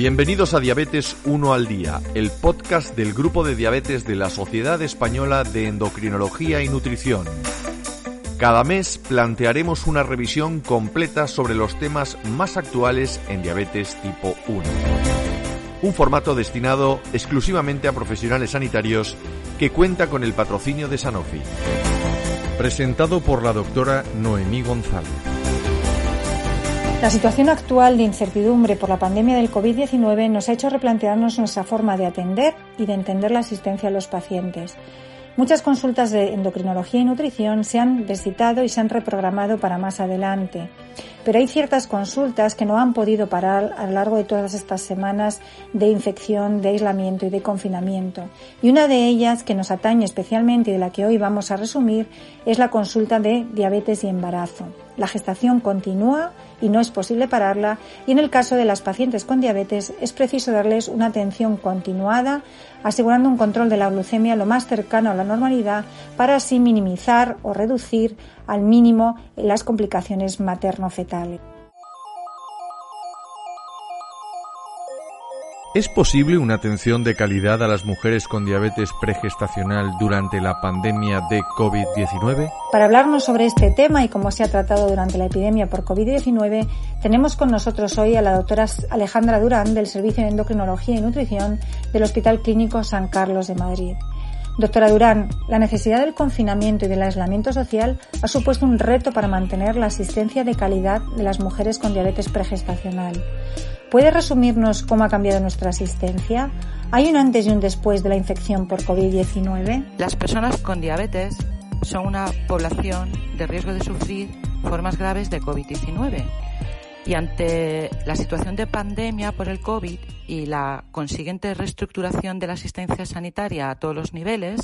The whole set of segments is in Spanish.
Bienvenidos a Diabetes 1 al Día, el podcast del Grupo de Diabetes de la Sociedad Española de Endocrinología y Nutrición. Cada mes plantearemos una revisión completa sobre los temas más actuales en diabetes tipo 1. Un formato destinado exclusivamente a profesionales sanitarios que cuenta con el patrocinio de Sanofi. Presentado por la doctora Noemí González. La situación actual de incertidumbre por la pandemia del COVID-19 nos ha hecho replantearnos nuestra forma de atender y de entender la asistencia a los pacientes. Muchas consultas de endocrinología y nutrición se han descitado y se han reprogramado para más adelante, pero hay ciertas consultas que no han podido parar a lo largo de todas estas semanas de infección, de aislamiento y de confinamiento. Y una de ellas que nos atañe especialmente y de la que hoy vamos a resumir es la consulta de diabetes y embarazo. La gestación continúa y no es posible pararla y en el caso de las pacientes con diabetes es preciso darles una atención continuada, asegurando un control de la glucemia lo más cercano a la normalidad para así minimizar o reducir al mínimo las complicaciones materno-fetales. ¿Es posible una atención de calidad a las mujeres con diabetes pregestacional durante la pandemia de COVID-19? Para hablarnos sobre este tema y cómo se ha tratado durante la epidemia por COVID-19, tenemos con nosotros hoy a la doctora Alejandra Durán del Servicio de Endocrinología y Nutrición del Hospital Clínico San Carlos de Madrid. Doctora Durán, la necesidad del confinamiento y del aislamiento social ha supuesto un reto para mantener la asistencia de calidad de las mujeres con diabetes pregestacional. ¿Puede resumirnos cómo ha cambiado nuestra asistencia? ¿Hay un antes y un después de la infección por COVID-19? Las personas con diabetes son una población de riesgo de sufrir formas graves de COVID-19. Y ante la situación de pandemia por el COVID y la consiguiente reestructuración de la asistencia sanitaria a todos los niveles,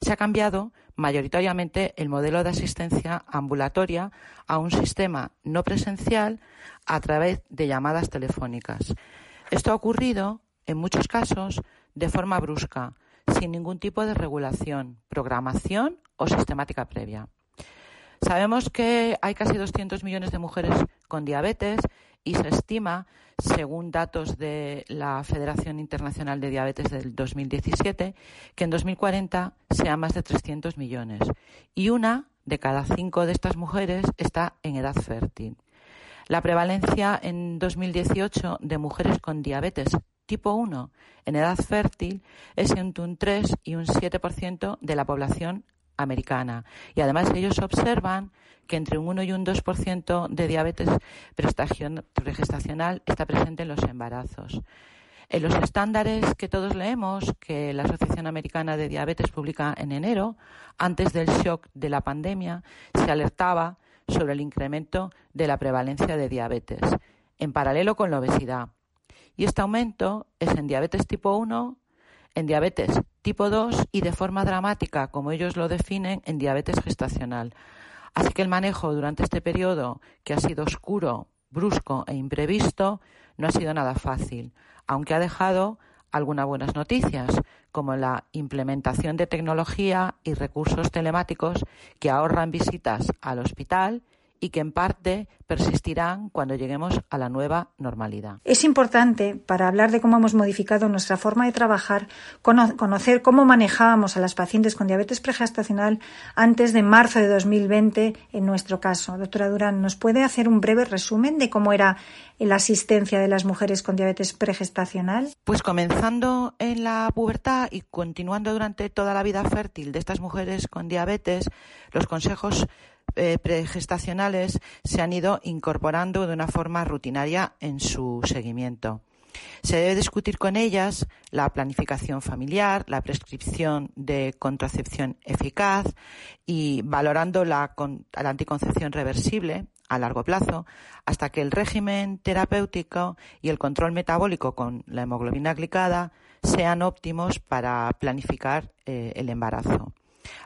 se ha cambiado mayoritariamente el modelo de asistencia ambulatoria a un sistema no presencial a través de llamadas telefónicas. Esto ha ocurrido, en muchos casos, de forma brusca, sin ningún tipo de regulación, programación o sistemática previa. Sabemos que hay casi 200 millones de mujeres con diabetes y se estima, según datos de la Federación Internacional de Diabetes del 2017, que en 2040 sean más de 300 millones. Y una de cada cinco de estas mujeres está en edad fértil. La prevalencia en 2018 de mujeres con diabetes tipo 1 en edad fértil es entre un 3 y un 7% de la población americana. Y además ellos observan que entre un 1 y un 2% de diabetes pregestacional está presente en los embarazos. En los estándares que todos leemos, que la Asociación Americana de Diabetes publica en enero, antes del shock de la pandemia, se alertaba sobre el incremento de la prevalencia de diabetes, en paralelo con la obesidad. Y este aumento es en diabetes tipo 1, en diabetes tipo 2 y de forma dramática, como ellos lo definen, en diabetes gestacional. Así que el manejo durante este periodo, que ha sido oscuro, brusco e imprevisto, no ha sido nada fácil, aunque ha dejado algunas buenas noticias, como la implementación de tecnología y recursos telemáticos que ahorran visitas al hospital y que en parte persistirán cuando lleguemos a la nueva normalidad. Es importante, para hablar de cómo hemos modificado nuestra forma de trabajar, conocer cómo manejábamos a las pacientes con diabetes pregestacional antes de marzo de 2020 en nuestro caso. Doctora Durán, ¿nos puede hacer un breve resumen de cómo era la asistencia de las mujeres con diabetes pregestacional? Pues comenzando en la pubertad y continuando durante toda la vida fértil de estas mujeres con diabetes, los consejos eh, pregestacionales se han ido incorporando de una forma rutinaria en su seguimiento. Se debe discutir con ellas la planificación familiar, la prescripción de contracepción eficaz y valorando la, anticoncepción reversible a largo plazo hasta que el régimen terapéutico y el control metabólico con la hemoglobina glicada sean óptimos para planificar eh, el embarazo.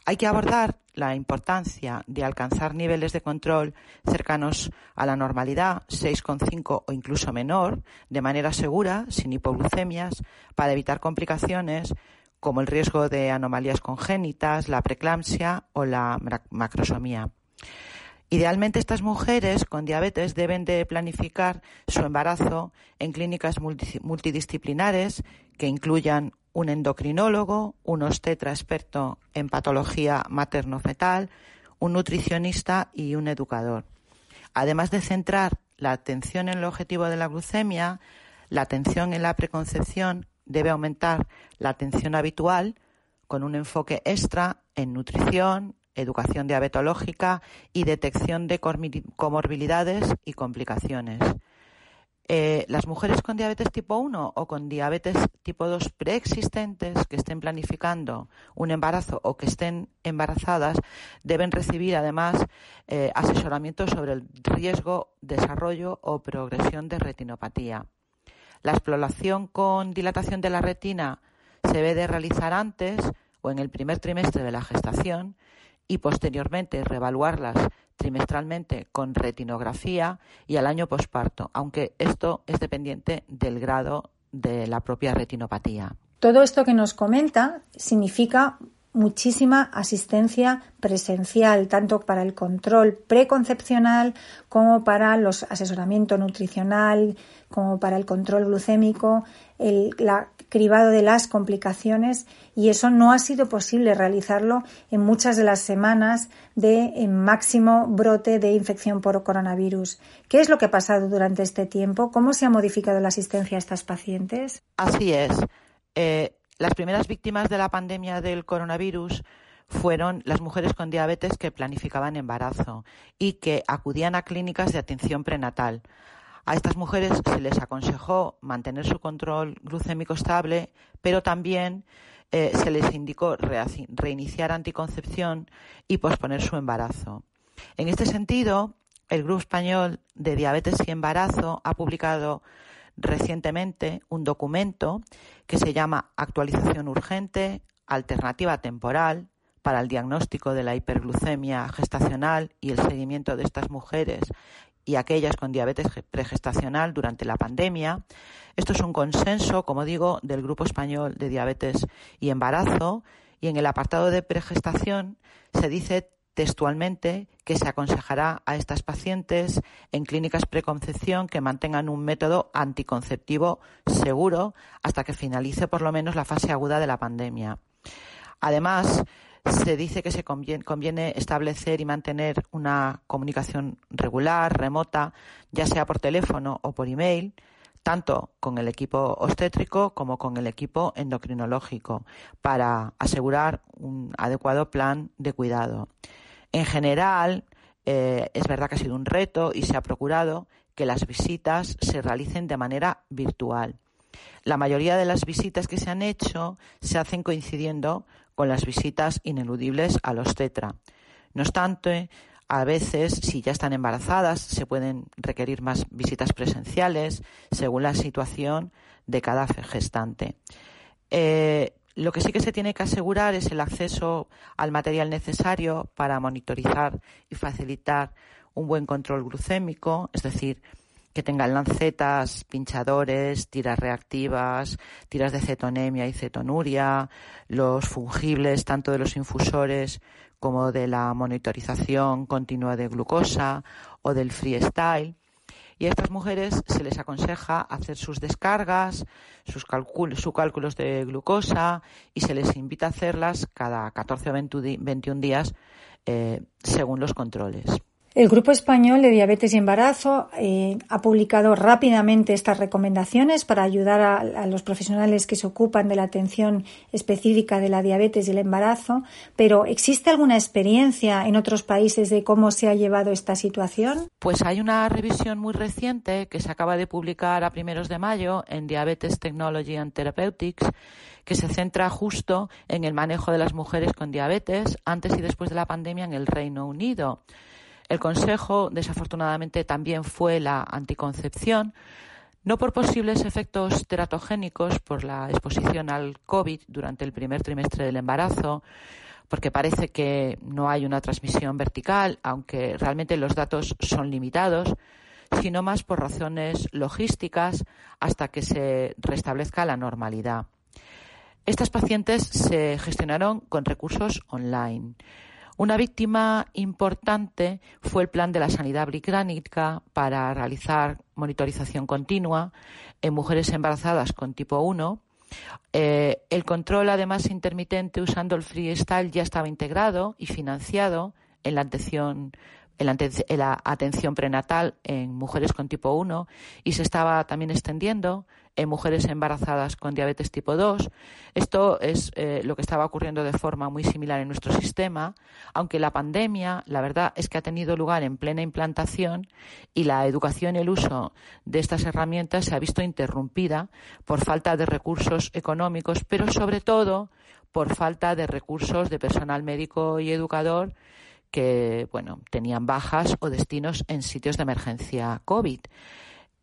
Hay que abordar la importancia de alcanzar niveles de control cercanos a la normalidad, 6,5 o incluso menor, de manera segura, sin hipoglucemias, para evitar complicaciones como el riesgo de anomalías congénitas, la preeclampsia o la macrosomía. Idealmente estas mujeres con diabetes deben de planificar su embarazo en clínicas multidisciplinares que incluyan un endocrinólogo, un obstetra experto en patología materno-fetal, un nutricionista y un educador. Además de centrar la atención en el objetivo de la glucemia, la atención en la preconcepción debe aumentar la atención habitual con un enfoque extra en nutrición, educación diabetológica y detección de comorbilidades y complicaciones. Eh, las mujeres con diabetes tipo 1 o con diabetes tipo 2 preexistentes que estén planificando un embarazo o que estén embarazadas deben recibir además eh, asesoramiento sobre el riesgo, desarrollo o progresión de retinopatía. La exploración con dilatación de la retina se debe de realizar antes o en el primer trimestre de la gestación y posteriormente reevaluarlas trimestralmente con retinografía y al año posparto, aunque esto es dependiente del grado de la propia retinopatía. Todo esto que nos comenta significa muchísima asistencia presencial, tanto para el control preconcepcional como para los asesoramiento nutricional, como para el control glucémico, el cribado de las complicaciones y eso no ha sido posible realizarlo en muchas de las semanas de máximo brote de infección por coronavirus. ¿Qué es lo que ha pasado durante este tiempo? ¿Cómo se ha modificado la asistencia a estas pacientes? Así es. Eh, las primeras víctimas de la pandemia del coronavirus fueron las mujeres con diabetes que planificaban embarazo y que acudían a clínicas de atención prenatal. A estas mujeres se les aconsejó mantener su control glucémico estable, pero también eh, se les indicó reiniciar anticoncepción y posponer su embarazo. En este sentido, el Grupo Español de Diabetes y Embarazo ha publicado recientemente un documento que se llama Actualización Urgente, Alternativa Temporal para el diagnóstico de la hiperglucemia gestacional y el seguimiento de estas mujeres y aquellas con diabetes pregestacional durante la pandemia. Esto es un consenso, como digo, del Grupo Español de Diabetes y Embarazo y en el apartado de pregestación se dice textualmente que se aconsejará a estas pacientes en clínicas preconcepción que mantengan un método anticonceptivo seguro hasta que finalice por lo menos la fase aguda de la pandemia. Además, se dice que se conviene, establecer y mantener una comunicación regular, remota, ya sea por teléfono o por email, tanto con el equipo obstétrico como con el equipo endocrinológico, para asegurar un adecuado plan de cuidado. En general, eh, es verdad que ha sido un reto y se ha procurado que las visitas se realicen de manera virtual. La mayoría de las visitas que se han hecho se hacen coincidiendo con las visitas ineludibles a los tetra. No obstante, a veces, si ya están embarazadas, se pueden requerir más visitas presenciales según la situación de cada gestante. Eh, lo que sí que se tiene que asegurar es el acceso al material necesario para monitorizar y facilitar un buen control glucémico, es decir, que tengan lancetas, pinchadores, tiras reactivas, tiras de cetonemia y cetonuria, los fungibles tanto de los infusores como de la monitorización continua de glucosa o del freestyle y a estas mujeres se les aconseja hacer sus descargas, sus, cálculos de glucosa y se les invita a hacerlas cada 14 o 21 días eh, según los controles. El Grupo Español de Diabetes y Embarazo eh, ha publicado rápidamente estas recomendaciones para ayudar a, los profesionales que se ocupan de la atención específica de la diabetes y el embarazo, pero ¿existe alguna experiencia en otros países de cómo se ha llevado esta situación? Pues hay una revisión muy reciente que se acaba de publicar a primeros de mayo en Diabetes Technology and Therapeutics que se centra justo en el manejo de las mujeres con diabetes antes y después de la pandemia en el Reino Unido. El consejo, desafortunadamente, también fue la anticoncepción, no por posibles efectos teratogénicos por la exposición al COVID durante el primer trimestre del embarazo, porque parece que no hay una transmisión vertical, aunque realmente los datos son limitados, sino más por razones logísticas hasta que se restablezca la normalidad. Estas pacientes se gestionaron con recursos online Una víctima importante fue el plan de la sanidad británica para realizar monitorización continua en mujeres embarazadas con tipo 1. Eh, el control, además, intermitente usando el freestyle ya estaba integrado y financiado en la atención en la, atención prenatal en mujeres con tipo 1 y se estaba también extendiendo en mujeres embarazadas con diabetes tipo 2. Esto es eh, lo que estaba ocurriendo de forma muy similar en nuestro sistema, aunque la pandemia, la verdad es que ha tenido lugar en plena implantación y la educación y el uso de estas herramientas se ha visto interrumpida por falta de recursos económicos, pero sobre todo por falta de recursos de personal médico y educador que bueno, tenían bajas o destinos en sitios de emergencia COVID.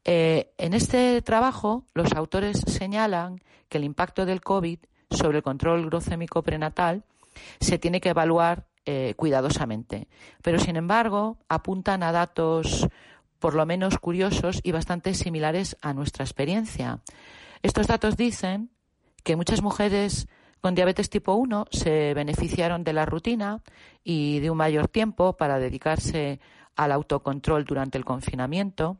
Eh, en este trabajo, los autores señalan que el impacto del COVID sobre el control glucémico prenatal se tiene que evaluar eh, cuidadosamente. Pero, sin embargo, apuntan a datos por lo menos curiosos y bastante similares a nuestra experiencia. Estos datos dicen que muchas mujeres con diabetes tipo 1 se beneficiaron de la rutina y de un mayor tiempo para dedicarse al autocontrol durante el confinamiento.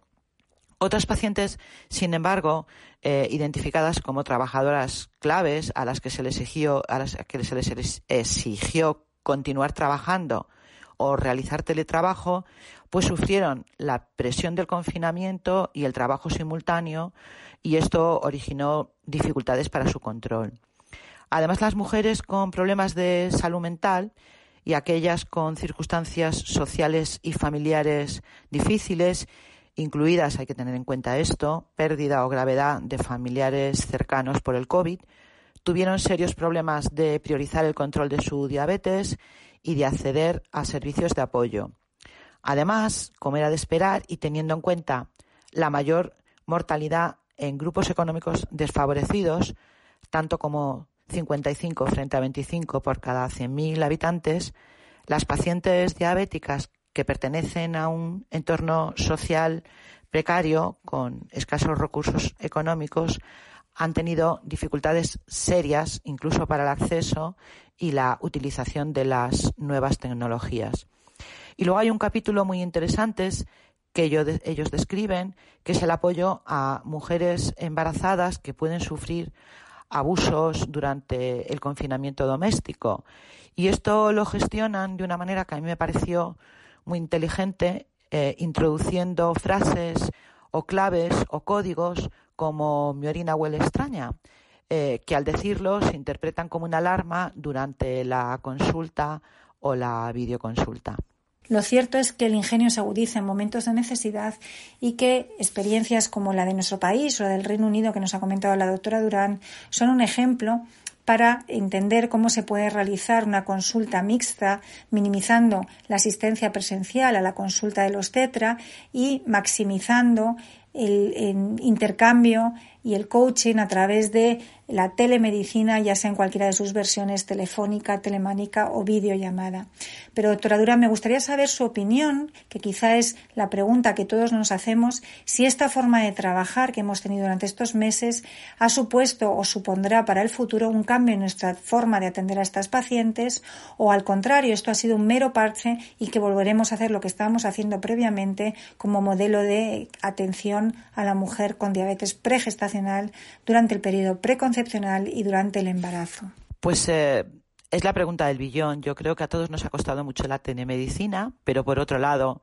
Otras pacientes, sin embargo, eh, identificadas como trabajadoras claves a las que se les exigió, a las que se les exigió continuar trabajando o realizar teletrabajo, pues sufrieron la presión del confinamiento y el trabajo simultáneo y esto originó dificultades para su control. Además, las mujeres con problemas de salud mental y aquellas con circunstancias sociales y familiares difíciles, incluidas, hay que tener en cuenta esto, pérdida o gravedad de familiares cercanos por el COVID, tuvieron serios problemas de priorizar el control de su diabetes y de acceder a servicios de apoyo. Además, como era de esperar y teniendo en cuenta la mayor mortalidad en grupos económicos desfavorecidos, tanto como 55 frente a 25 por cada 100.000 habitantes, las pacientes diabéticas que pertenecen a un entorno social precario con escasos recursos económicos han tenido dificultades serias incluso para el acceso y la utilización de las nuevas tecnologías. Y luego hay un capítulo muy interesante que ellos describen, que es el apoyo a mujeres embarazadas que pueden sufrir abusos durante el confinamiento doméstico. Y esto lo gestionan de una manera que a mí me pareció muy inteligente, eh, introduciendo frases o claves o códigos como mi orina huele extraña, eh, que al decirlo se interpretan como una alarma durante la consulta o la videoconsulta. Lo cierto es que el ingenio se agudiza en momentos de necesidad y que experiencias como la de nuestro país o la del Reino Unido que nos ha comentado la doctora Durán son un ejemplo para entender cómo se puede realizar una consulta mixta, minimizando la asistencia presencial a la consulta de los tetra y maximizando el, intercambio y el coaching a través de la telemedicina, ya sea en cualquiera de sus versiones telefónica, telemánica o videollamada. Pero, doctora Dura, me gustaría saber su opinión, que quizá es la pregunta que todos nos hacemos, si esta forma de trabajar que hemos tenido durante estos meses ha supuesto o supondrá para el futuro un cambio en nuestra forma de atender a estas pacientes o, al contrario, esto ha sido un mero parche y que volveremos a hacer lo que estábamos haciendo previamente como modelo de atención a la mujer con diabetes pregestacional durante el periodo preconcepcional y durante el embarazo? Pues eh, es la pregunta del billón. Yo creo que a todos nos ha costado mucho la telemedicina, pero por otro lado,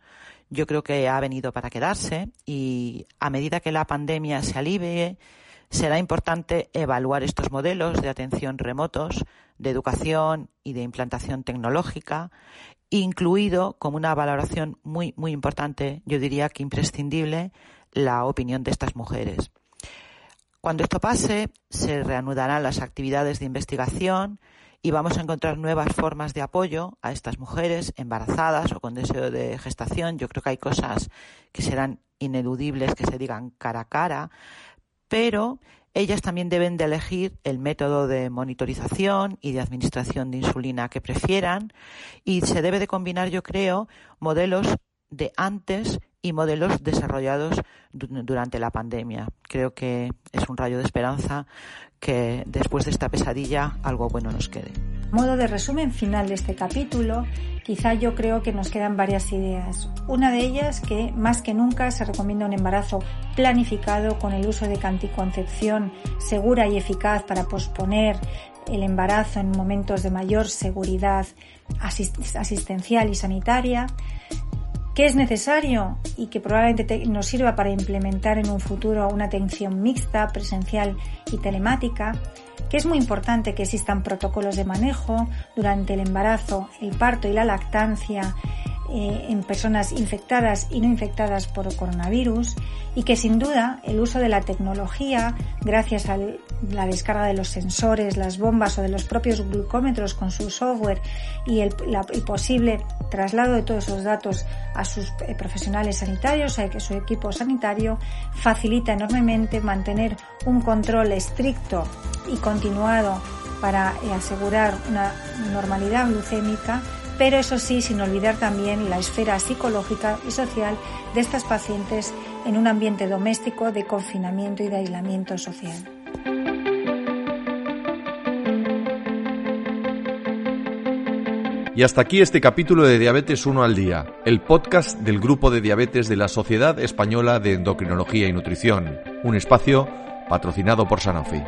yo creo que ha venido para quedarse y a medida que la pandemia se alivie, será importante evaluar estos modelos de atención remotos, de educación y de implantación tecnológica, incluido como una valoración muy, muy importante, yo diría que imprescindible, la opinión de estas mujeres. Cuando esto pase, se reanudarán las actividades de investigación y vamos a encontrar nuevas formas de apoyo a estas mujeres embarazadas o con deseo de gestación. Yo creo que hay cosas que serán ineludibles que se digan cara a cara, pero ellas también deben de elegir el método de monitorización y de administración de insulina que prefieran y se debe de combinar, yo creo, modelos de antes y modelos desarrollados durante la pandemia. Creo que es un rayo de esperanza que después de esta pesadilla algo bueno nos quede. modo de resumen final de este capítulo, quizá yo creo que nos quedan varias ideas. Una de ellas que más que nunca se recomienda un embarazo planificado con el uso de anticoncepción segura y eficaz para posponer el embarazo en momentos de mayor seguridad asistencial y sanitaria, que es necesario y que probablemente nos sirva para implementar en un futuro una atención mixta, presencial y telemática, que es muy importante que existan protocolos de manejo durante el embarazo, el parto y la lactancia eh, en personas infectadas y no infectadas por coronavirus y que sin duda el uso de la tecnología, gracias a la descarga de los sensores, las bombas o de los propios glucómetros con su software y el, posible traslado de todos esos datos a sus eh, profesionales sanitarios, a su equipo sanitario, facilita enormemente mantener un control estricto y continuado para eh, asegurar una normalidad glucémica pero eso sí, sin olvidar también la esfera psicológica y social de estas pacientes en un ambiente doméstico de confinamiento y de aislamiento social. Y hasta aquí este capítulo de Diabetes 1 al Día, el podcast del Grupo de Diabetes de la Sociedad Española de Endocrinología y Nutrición, un espacio patrocinado por Sanofi.